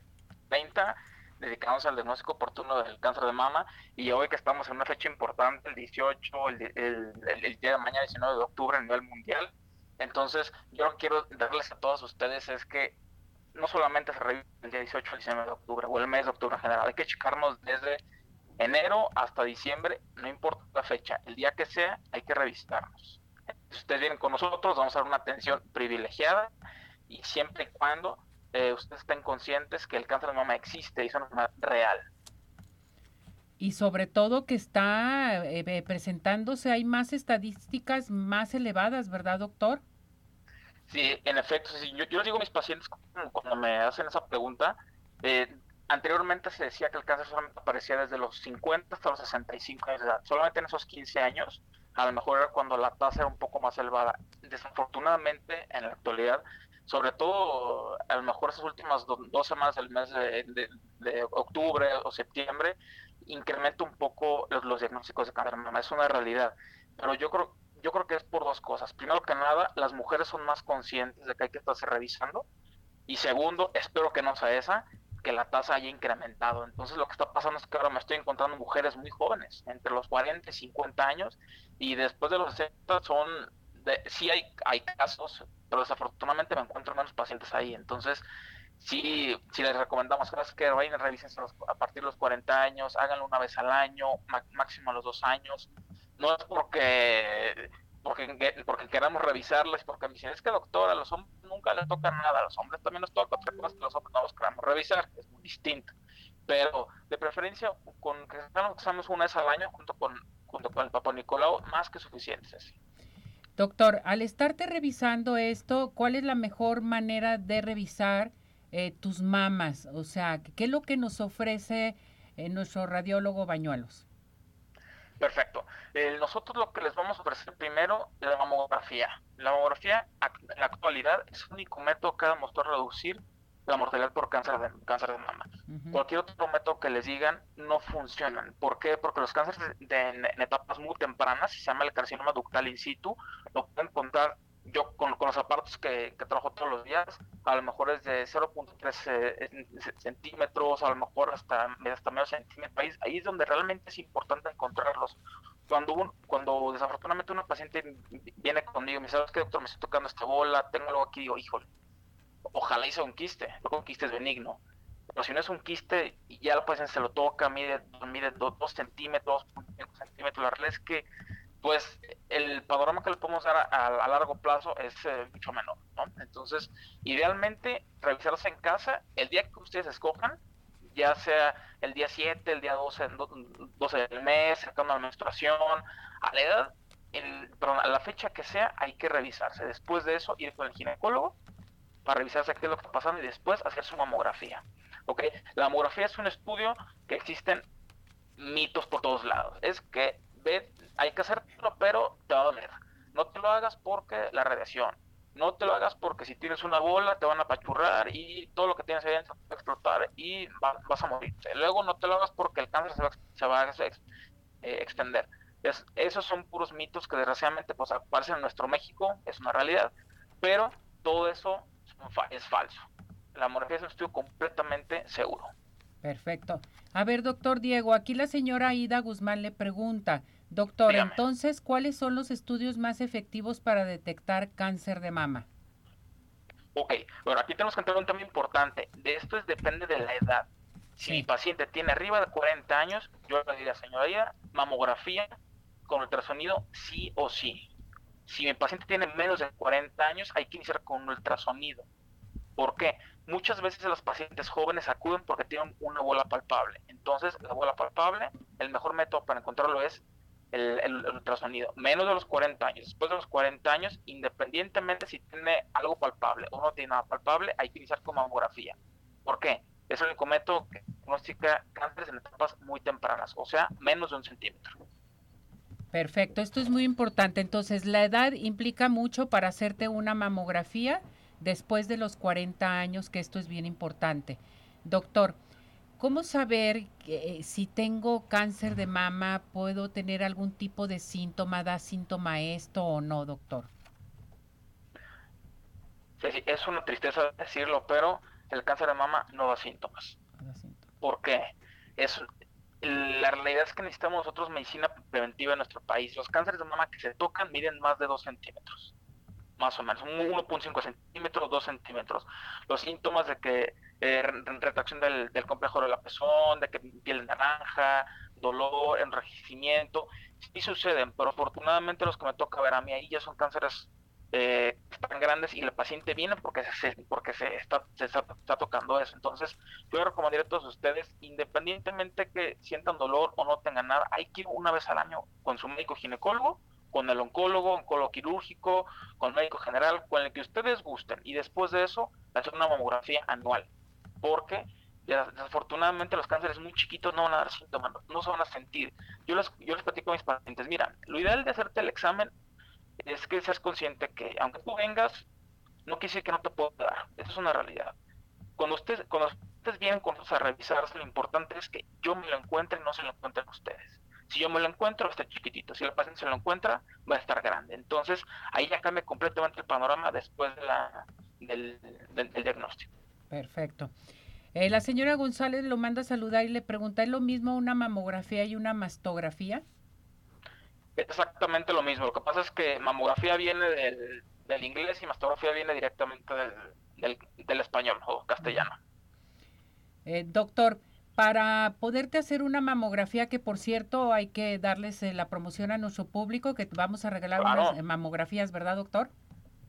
30 dedicándose al diagnóstico oportuno del cáncer de mama y hoy que estamos en una fecha importante, el 18, el, el, día de mañana, 19 de octubre a nivel mundial, entonces yo lo que quiero darles a todos ustedes es que no solamente se revisa el día 18 el 19 de octubre o el mes de octubre en general, hay que checarnos desde enero hasta diciembre, no importa la fecha, el día que sea, hay que revisarnos. Si ustedes vienen con nosotros, vamos a dar una atención privilegiada y siempre y cuando eh, ustedes estén conscientes que el cáncer de mama existe y es una enfermedad real. Y sobre todo que está eh, eh, presentándose, hay más estadísticas más elevadas, ¿verdad, doctor? Sí, en efecto, yo, yo les digo a mis pacientes cuando me hacen esa pregunta, eh, anteriormente se decía que el cáncer solamente aparecía desde los 50 hasta los 65 años de edad. Solamente en esos 15 años, a lo mejor era cuando la tasa era un poco más elevada. Desafortunadamente, en la actualidad, sobre todo a lo mejor esas últimas dos semanas del mes de, octubre o septiembre, incrementa un poco los, diagnósticos de cáncer de mama. Es una realidad. Pero yo creo, yo creo que es por dos cosas. Primero que nada, las mujeres son más conscientes de que hay que estarse revisando. Y segundo, espero que no sea esa, que la tasa haya incrementado. Entonces lo que está pasando es que ahora me estoy encontrando mujeres muy jóvenes, entre los 40 y 50 años, y después de los 60 son, de, sí hay, hay casos, pero desafortunadamente me encuentro menos pacientes ahí. Entonces, sí, sí les recomendamos que vayan revisen a partir de los 40 años, háganlo una vez al año, máximo a los dos años. No es porque porque, porque queramos revisarlas, porque me dicen, es que doctora, a los hombres nunca les toca nada, a los hombres también nos toca otra cosa que los hombres no los queramos revisar, es muy distinto. Pero de preferencia, con que los exámenes una vez al año junto con, junto con el Papa Nicolau, más que suficientes. Doctor, al estarte revisando esto, ¿cuál es la mejor manera de revisar eh, tus mamas? O sea, ¿qué es lo que nos ofrece eh, nuestro radiólogo Bañuelos? Perfecto. Eh, nosotros lo que les vamos a ofrecer primero es la mamografía. La mamografía en la actualidad es el único método que ha demostrado reducir la mortalidad por cáncer de, cáncer de mama. Cualquier otro método que les digan no funcionan. ¿Por qué? Porque los cánceres en, etapas muy tempranas, se llama el carcinoma ductal in situ, lo pueden encontrar yo con, los aparatos que, trabajo todos los días, a lo mejor es de 0.3 eh, centímetros, a lo mejor hasta, hasta medio centímetro. Ahí, ahí, es donde realmente es importante encontrarlos. Cuando, cuando desafortunadamente una paciente viene conmigo y me dice, ¿sabes qué, doctor? Me estoy tocando esta bola, tengo algo aquí, digo, híjole, ojalá hice un quiste, luego un quiste es benigno. Pero si no es un quiste y ya la paciente se lo toca, mide, mide 2 centímetros, 5 centímetros, la realidad es que pues el panorama que le podemos dar a, largo plazo es eh, mucho menor, ¿no? Entonces, idealmente, revisarse en casa el día que ustedes escojan, ya sea el día 7, el día 12, 12 del mes, cercano a la menstruación, a la edad, el, a la fecha que sea, hay que revisarse. Después de eso, ir con el ginecólogo para revisarse qué es lo que está pasando y después hacer su mamografía. ¿ok? La mamografía es un estudio que existen mitos por todos lados. Es que hay que hacerlo, pero te va a doler. No te lo hagas porque la radiación. No te lo hagas porque si tienes una bola te van a pachurrar y todo lo que tienes ahí dentro va a explotar y vas a morir. Luego no te lo hagas porque el cáncer se va, a eh, extender. esos son puros mitos que desgraciadamente pues, aparecen en nuestro México, es una realidad, pero todo eso es falso. La hemorragia es un estudio completamente seguro. Perfecto. A ver, doctor Diego, aquí la señora Ida Guzmán le pregunta, doctor, entonces, ¿cuáles son los estudios más efectivos para detectar cáncer de mama? Ok, bueno, aquí tenemos que entender un tema importante. De esto es, depende de la edad. Si mi paciente tiene arriba de 40 años, yo le diría, señora Ida, mamografía con ultrasonido sí o sí. Si mi paciente tiene menos de 40 años, hay que iniciar con un ultrasonido. ¿Por qué? Muchas veces los pacientes jóvenes acuden porque tienen una bola palpable. Entonces, la bola palpable, el mejor método para encontrarlo es el, ultrasonido. Menos de los 40 años. Después de los 40 años, independientemente si tiene algo palpable o no tiene nada palpable, hay que iniciar con mamografía. ¿Por qué? Es el único método que diagnostica cánceres en etapas muy tempranas, o sea, menos de un centímetro. Perfecto, esto es muy importante. Entonces, la edad implica mucho para hacerte una mamografía después de los 40 años, que esto es bien importante. Doctor, ¿cómo saber eh, si tengo cáncer de mama, puedo tener algún tipo de síntoma, da síntoma esto o no, doctor? Sí, es una tristeza decirlo, pero el cáncer de mama no da síntomas. ¿Por qué? Es, la realidad es que necesitamos nosotros medicina preventiva en nuestro país. Los cánceres de mama que se tocan miden más de 2 centímetros más o menos, 1.5 centímetros, 2 centímetros. Los síntomas de que eh, retracción del, complejo de la pezón, de que piel naranja, dolor, enrojecimiento, sí suceden, pero afortunadamente los que me toca ver a mí ahí ya son cánceres eh, están grandes y el paciente viene porque se, porque se está, se está, tocando eso. Entonces, yo recomendaría a todos ustedes, independientemente que sientan dolor o no tengan nada, hay que ir una vez al año con su médico ginecólogo, con el oncólogo, oncólogo quirúrgico, con el médico general, con el que ustedes gusten. Y después de eso, hacer una mamografía anual. Porque desafortunadamente los cánceres muy chiquitos no van a dar síntomas, no se van a sentir. Yo les, yo les platico a mis pacientes, mira, lo ideal de hacerte el examen es que seas consciente que aunque tú vengas, no decir que no te puedo dar. Eso es una realidad. Cuando ustedes, cuando ustedes vienen con nosotros a revisarse, lo importante es que yo me lo encuentre y no se lo encuentren ustedes. Si yo me lo encuentro, va a estar chiquitito. Si el paciente se lo encuentra, va a estar grande. Entonces, ahí ya cambia completamente el panorama después de la, del, diagnóstico. Perfecto. Eh, la señora González lo manda a saludar y le pregunta, ¿es lo mismo una mamografía y una mastografía? exactamente lo mismo. Lo que pasa es que mamografía viene del, inglés y mastografía viene directamente del, español o castellano. Eh, doctor, para poderte hacer una mamografía, que por cierto hay que darles eh, la promoción a nuestro público, que vamos a regalar unas eh, mamografías, ¿verdad, doctor?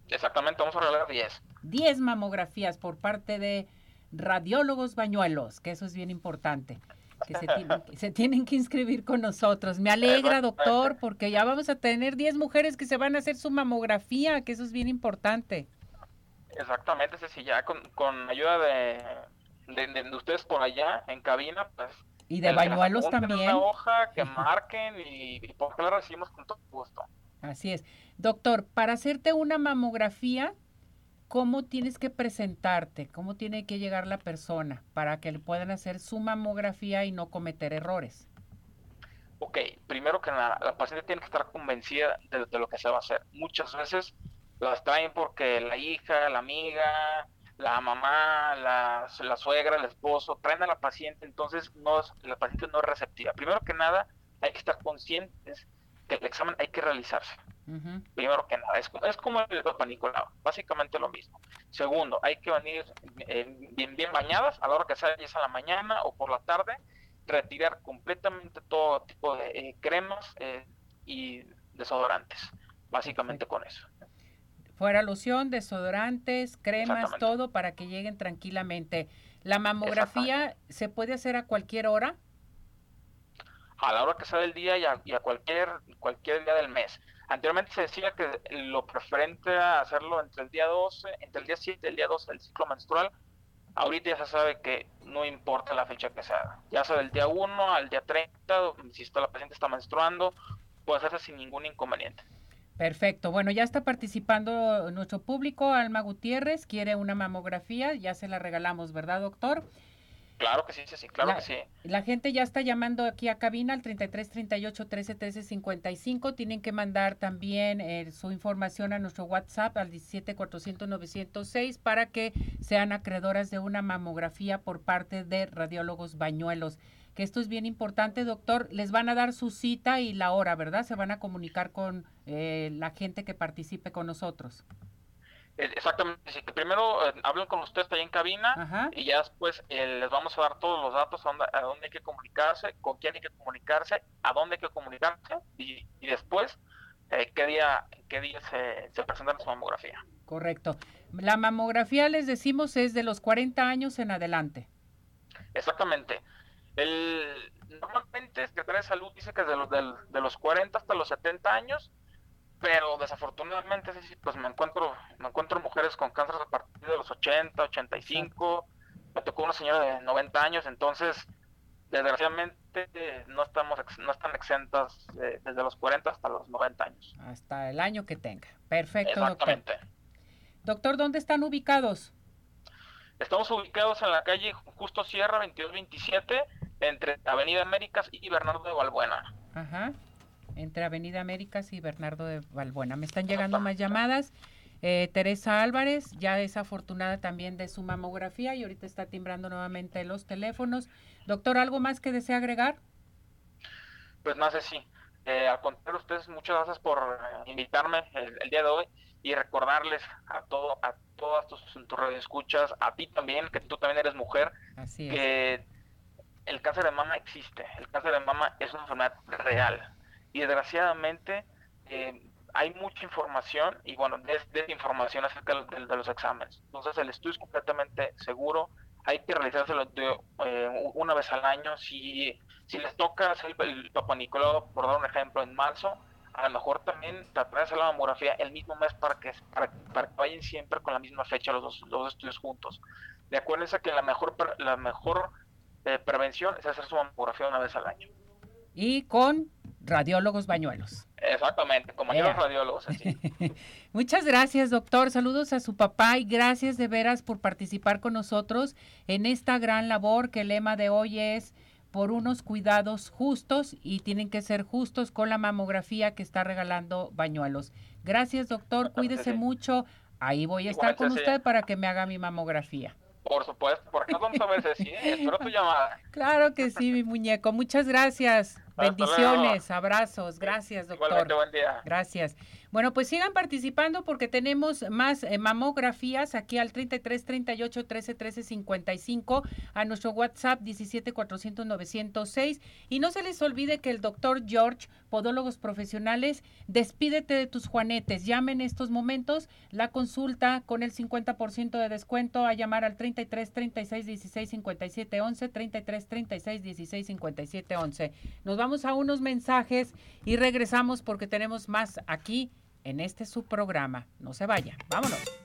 Exactamente, vamos a regalar 10. 10 mamografías por parte de radiólogos bañuelos, que eso es bien importante que se, tienen, que inscribir con nosotros. Me alegra, doctor, porque ya vamos a tener 10 mujeres que se van a hacer su mamografía, que eso es bien importante. Exactamente, Ceci, ya con, con ayuda de, de, ustedes por allá en cabina, pues... Y de bañuelos también. Una hoja, que marquen y, y por qué la recibimos con todo gusto. Así es. Doctor, para hacerte una mamografía, cómo tienes que presentarte, cómo tiene que llegar la persona para que le puedan hacer su mamografía y no cometer errores. Ok, primero que nada, la paciente tiene que estar convencida de, lo que se va a hacer. Muchas veces las traen porque la hija, la amiga, la mamá, la, la suegra, el esposo, traen a la paciente, entonces no, la paciente no es receptiva. Primero que nada, hay que estar conscientes que el examen hay que realizarse. Primero que nada, es, como el Papa Nicolau, básicamente lo mismo. Segundo, hay que venir eh, bien, bien bañadas a la hora que sea, ya a la mañana o por la tarde, retirar completamente todo tipo de eh, cremas eh, y desodorantes, básicamente con eso. Fuera loción, desodorantes, cremas, todo para que lleguen tranquilamente. ¿La mamografía se puede hacer a cualquier hora? A la hora que sea del día y a, y a cualquier, cualquier día del mes. Anteriormente se decía que lo preferente era hacerlo entre el día 12, entre el día 7 y el día 12 del ciclo menstrual. Ahorita ya se sabe que no importa la fecha que sea, ya sea del día 1 al día 30, si la paciente está menstruando, puede hacerse sin ningún inconveniente. Perfecto. Bueno, ya está participando nuestro público. Alma Gutiérrez quiere una mamografía, ya se la regalamos, ¿verdad, doctor? Claro que sí, sí, sí, claro que sí. La gente ya está llamando aquí a cabina al 33 38 13 13 55. Tienen que mandar también eh, su información a nuestro WhatsApp al 17 400 906 para que sean acreedoras de una mamografía por parte de radiólogos bañuelos. Que esto es bien importante, doctor. Les van a dar su cita y la hora, ¿verdad? Se van a comunicar con eh, la gente que participe con nosotros. Eh, exactamente, que primero eh, hablen con ustedes ahí en cabina y ya después eh, les vamos a dar todos los datos a dónde, hay que comunicarse, con quién hay que comunicarse, a dónde hay que comunicarse y, después qué día, qué día se, se presenta su mamografía. Correcto. La mamografía, les decimos, es de los 40 años en adelante. Exactamente. El, normalmente Secretaría de Salud dice que es de los, de los 40 hasta los 70 años pero desafortunadamente pues me encuentro me encuentro mujeres con cáncer a partir de los 80, 85, me tocó una señora de 90 años, entonces desgraciadamente no estamos no están exentas desde los 40 hasta los 90 años. Hasta el año que tenga. Perfecto, Exactamente. doctor. Doctor, ¿dónde están ubicados? Estamos ubicados en la calle Justo Sierra 2227 entre Avenida Américas y Bernardo de Valbuena. Ajá entre Avenida Américas y Bernardo de Valbuena. Me están llegando más llamadas. Eh, Teresa Álvarez ya es afortunada también de su mamografía y ahorita está timbrando nuevamente los teléfonos. Doctor, ¿algo más que desea agregar? Pues no sé si. Eh, al contrario, ustedes muchas gracias por eh, invitarme el, día de hoy y recordarles a todo a todas tus, tus escuchas, a ti también, que tú también eres mujer, que el cáncer de mama existe. El cáncer de mama es una enfermedad real y desgraciadamente eh, hay mucha información y bueno, desinformación acerca de, los exámenes. Entonces el estudio es completamente seguro, hay que realizárselo eh, una vez al año. Si, si les toca hacer el, el por dar un ejemplo, en marzo, a lo mejor también tratar de la mamografía el mismo mes para que, para, que vayan siempre con la misma fecha los dos, los estudios juntos. De acuerdo a que la mejor, la mejor eh, prevención es hacer su mamografía una vez al año. Y con radiólogos bañuelos. Exactamente, los radiólogos. Así. Muchas gracias, doctor. Saludos a su papá y gracias de veras por participar con nosotros en esta gran labor que el lema de hoy es por unos cuidados justos y tienen que ser justos con la mamografía que está regalando Bañuelos. Gracias, doctor. Cuídese mucho. Ahí voy a estar con usted para que me haga mi mamografía. Por supuesto, porque nos vamos a ver, Ceci. Espero tu llamada. Claro que sí, mi muñeco. Muchas gracias. Bendiciones, abrazos. Gracias, doctor. Igualmente, buen día. Gracias. Bueno, pues sigan participando porque tenemos más eh, mamografías aquí al 33 38 13 13 55 a nuestro WhatsApp 17 400 906 y no se les olvide que el doctor George, podólogos profesionales, despídete de tus juanetes. Llamen en estos momentos la consulta con el 50% de descuento a llamar al 33 36 16 57 11 33 36 16 57 11. Nos vamos a unos mensajes y regresamos porque tenemos más aquí en este subprograma. No se vaya, vámonos.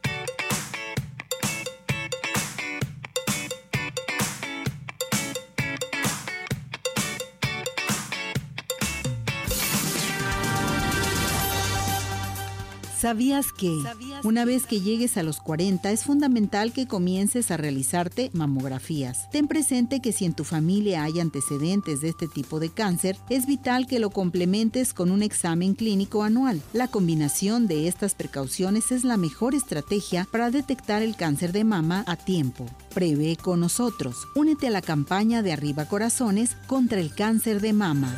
¿Sabías que una vez que llegues a los 40 es fundamental que comiences a realizarte mamografías? Ten presente que si en tu familia hay antecedentes de este tipo de cáncer, es vital que lo complementes con un examen clínico anual. La combinación de estas precauciones es la mejor estrategia para detectar el cáncer de mama a tiempo. Prevé con nosotros. Únete a la campaña de Arriba Corazones contra el cáncer de mama.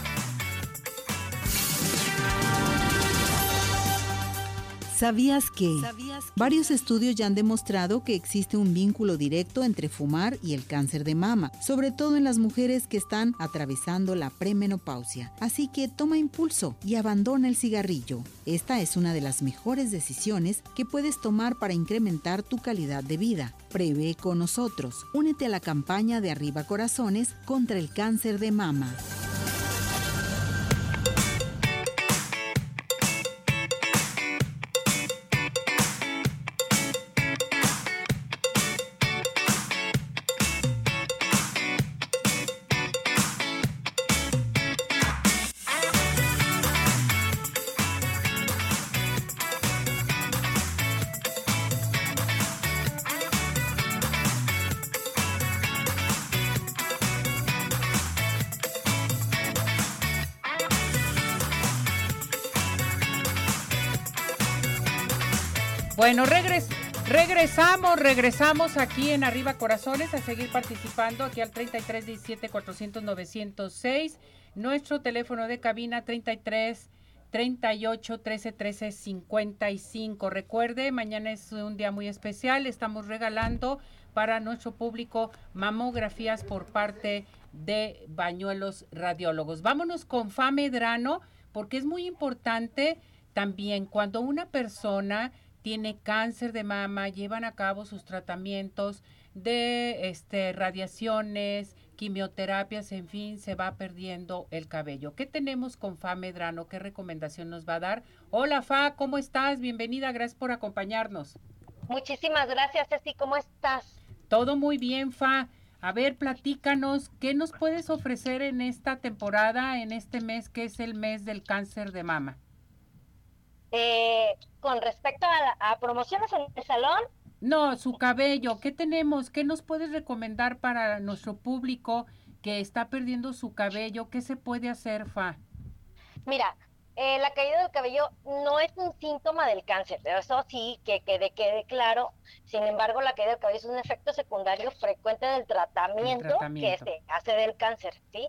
¿Sabías que? Varios estudios ya han demostrado que existe un vínculo directo entre fumar y el cáncer de mama, sobre todo en las mujeres que están atravesando la premenopausia. Así que toma impulso y abandona el cigarrillo. Esta es una de las mejores decisiones que puedes tomar para incrementar tu calidad de vida. Prevé con nosotros. Únete a la campaña de Arriba Corazones contra el cáncer de mama. Bueno, regresamos, regresamos aquí en Arriba Corazones a seguir participando aquí al 33 17 400 906. Nuestro teléfono de cabina 33 38 13 13 55. Recuerde, mañana es un día muy especial. Estamos regalando para nuestro público mamografías por parte de Bañuelos Radiólogos. Vámonos con Fa Medrano, porque es muy importante también cuando una persona tiene cáncer de mama, llevan a cabo sus tratamientos de este, radiaciones, quimioterapias, en fin, se va perdiendo el cabello. ¿Qué tenemos con Fa Medrano? ¿Qué recomendación nos va a dar? Hola Fa, ¿cómo estás? Bienvenida, gracias por acompañarnos. Muchísimas gracias, Ceci, ¿cómo estás? Todo muy bien, Fa. A ver, platícanos, ¿qué nos puedes ofrecer en esta temporada, en este mes que es el mes del cáncer de mama? Eh, con respecto a, promociones en el salón. No, su cabello, ¿qué tenemos? ¿Qué nos puedes recomendar para nuestro público que está perdiendo su cabello? ¿Qué se puede hacer, Fa? Mira, eh, la caída del cabello no es un síntoma del cáncer, eso sí, que quede, quede claro. Sin embargo, la caída del cabello es un efecto secundario frecuente del tratamiento, tratamiento. que se hace del cáncer, ¿sí?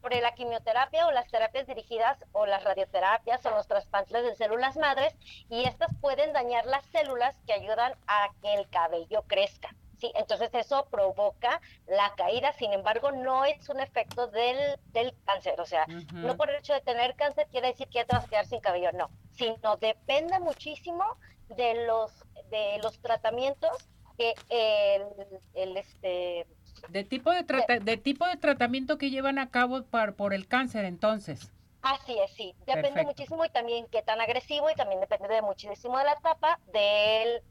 Sobre la quimioterapia o las terapias dirigidas o las radioterapias o los trasplantes de células madres y estas pueden dañar las células que ayudan a que el cabello crezca. Sí, entonces eso provoca la caída, sin embargo, no es un efecto del, del cáncer, o sea, no por el hecho de tener cáncer quiere decir que ya te vas a quedar sin cabello, no, sino depende muchísimo de los, de los tratamientos que el, el, este, De tipo de, trata- de tipo de tratamiento que llevan a cabo par- por el cáncer, entonces. Así es, sí. Depende Perfecto. muchísimo y también qué tan agresivo y también depende de muchísimo de la etapa del,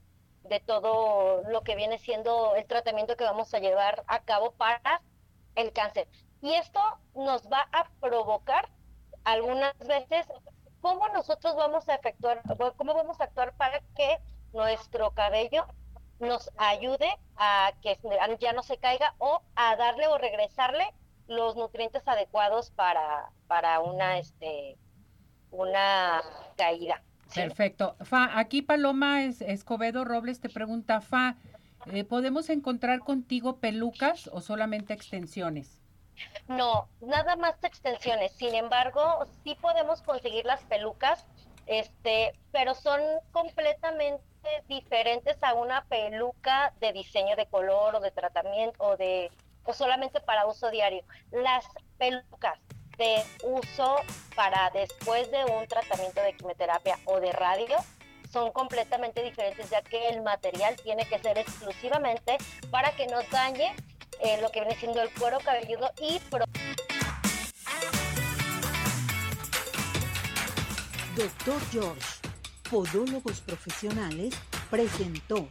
de todo lo que viene siendo el tratamiento que vamos a llevar a cabo para el cáncer. Y esto nos va a provocar algunas veces cómo nosotros vamos a efectuar, cómo vamos a actuar para que nuestro cabello nos ayude a que ya no se caiga o a darle o regresarle los nutrientes adecuados para, para una este una caída. ¿sí? Perfecto. Fa, aquí Paloma Es- Escobedo Robles te pregunta, Fa, eh, ¿podemos encontrar contigo pelucas o solamente extensiones? No, nada más extensiones. Sin embargo, sí podemos conseguir las pelucas, este, pero son completamente diferentes a una peluca de diseño de color o de tratamiento o de o solamente para uso diario. Las pelucas de uso para después de un tratamiento de quimioterapia o de radio son completamente diferentes ya que el material tiene que ser exclusivamente para que nos dañe eh, lo que viene siendo el cuero cabelludo y pro- Doctor George, Podólogos Profesionales, presentó